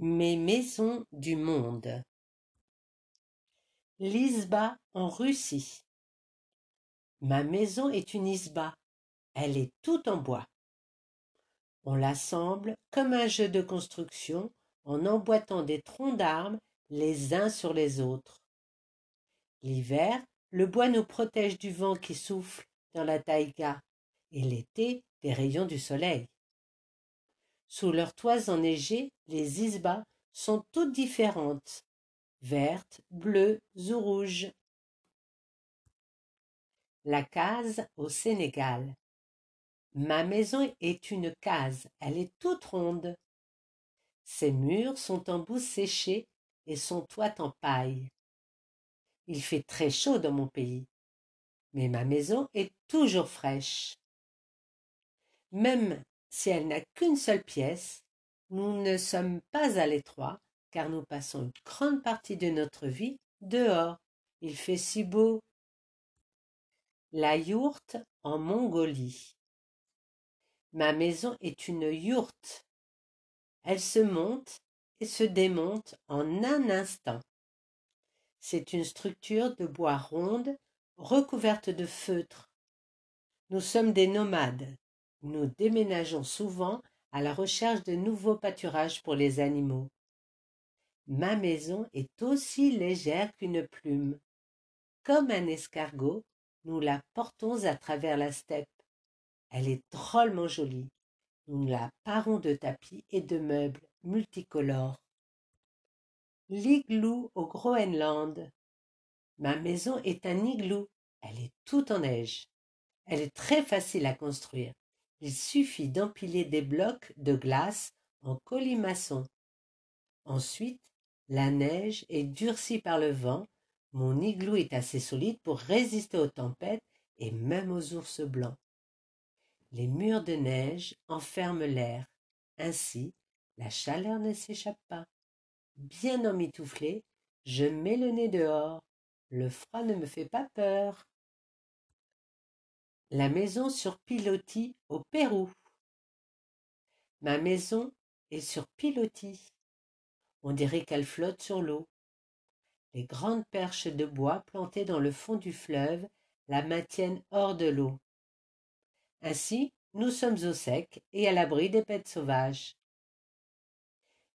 Mes maisons du monde. L'Isba en Russie. Ma maison est une Isba. Elle est toute en bois. On l'assemble comme un jeu de construction en emboîtant des troncs d'arbres les uns sur les autres. L'hiver, le bois nous protège du vent qui souffle dans la taïga et l'été des rayons du soleil. Sous leurs toits enneigés, les isbas sont toutes différentes, vertes, bleues ou rouges. La case au Sénégal. Ma maison est une case, elle est toute ronde. Ses murs sont en boue séchée et son toit en paille. Il fait très chaud dans mon pays, mais ma maison est toujours fraîche. Même si elle n'a qu'une seule pièce, nous ne sommes pas à l'étroit, car nous passons une grande partie de notre vie dehors. Il fait si beau. La yourte en Mongolie. Ma maison est une yourte. Elle se monte et se démonte en un instant. C'est une structure de bois ronde recouverte de feutre. Nous sommes des nomades. Nous déménageons souvent à la recherche de nouveaux pâturages pour les animaux. Ma maison est aussi légère qu'une plume. Comme un escargot, nous la portons à travers la steppe. Elle est drôlement jolie. Nous la parons de tapis et de meubles multicolores. L'igloo au Groenland. Ma maison est un igloo. Elle est toute en neige. Elle est très facile à construire. Il suffit d'empiler des blocs de glace en colimaçon. Ensuite, la neige est durcie par le vent. Mon igloo est assez solide pour résister aux tempêtes et même aux ours blancs. Les murs de neige enferment l'air. Ainsi, la chaleur ne s'échappe pas. Bien emmitouflé, je mets le nez dehors. Le froid ne me fait pas peur. La maison sur pilotis au Pérou. Ma maison est sur pilotis. On dirait qu'elle flotte sur l'eau. Les grandes perches de bois plantées dans le fond du fleuve la maintiennent hors de l'eau. Ainsi, nous sommes au sec et à l'abri des bêtes sauvages.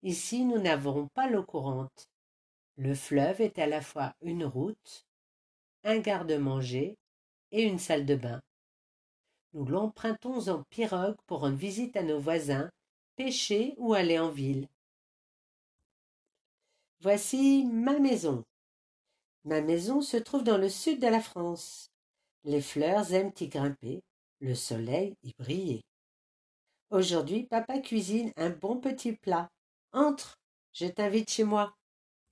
Ici, nous n'avons pas l'eau courante. Le fleuve est à la fois une route, un garde-manger et une salle de bain. Nous l'empruntons en pirogue pour rendre visite à nos voisins, pêcher ou aller en ville. Voici ma maison. Ma maison se trouve dans le sud de la France. Les fleurs aiment y grimper, le soleil y briller. Aujourd'hui, papa cuisine un bon petit plat. Entre, je t'invite chez moi.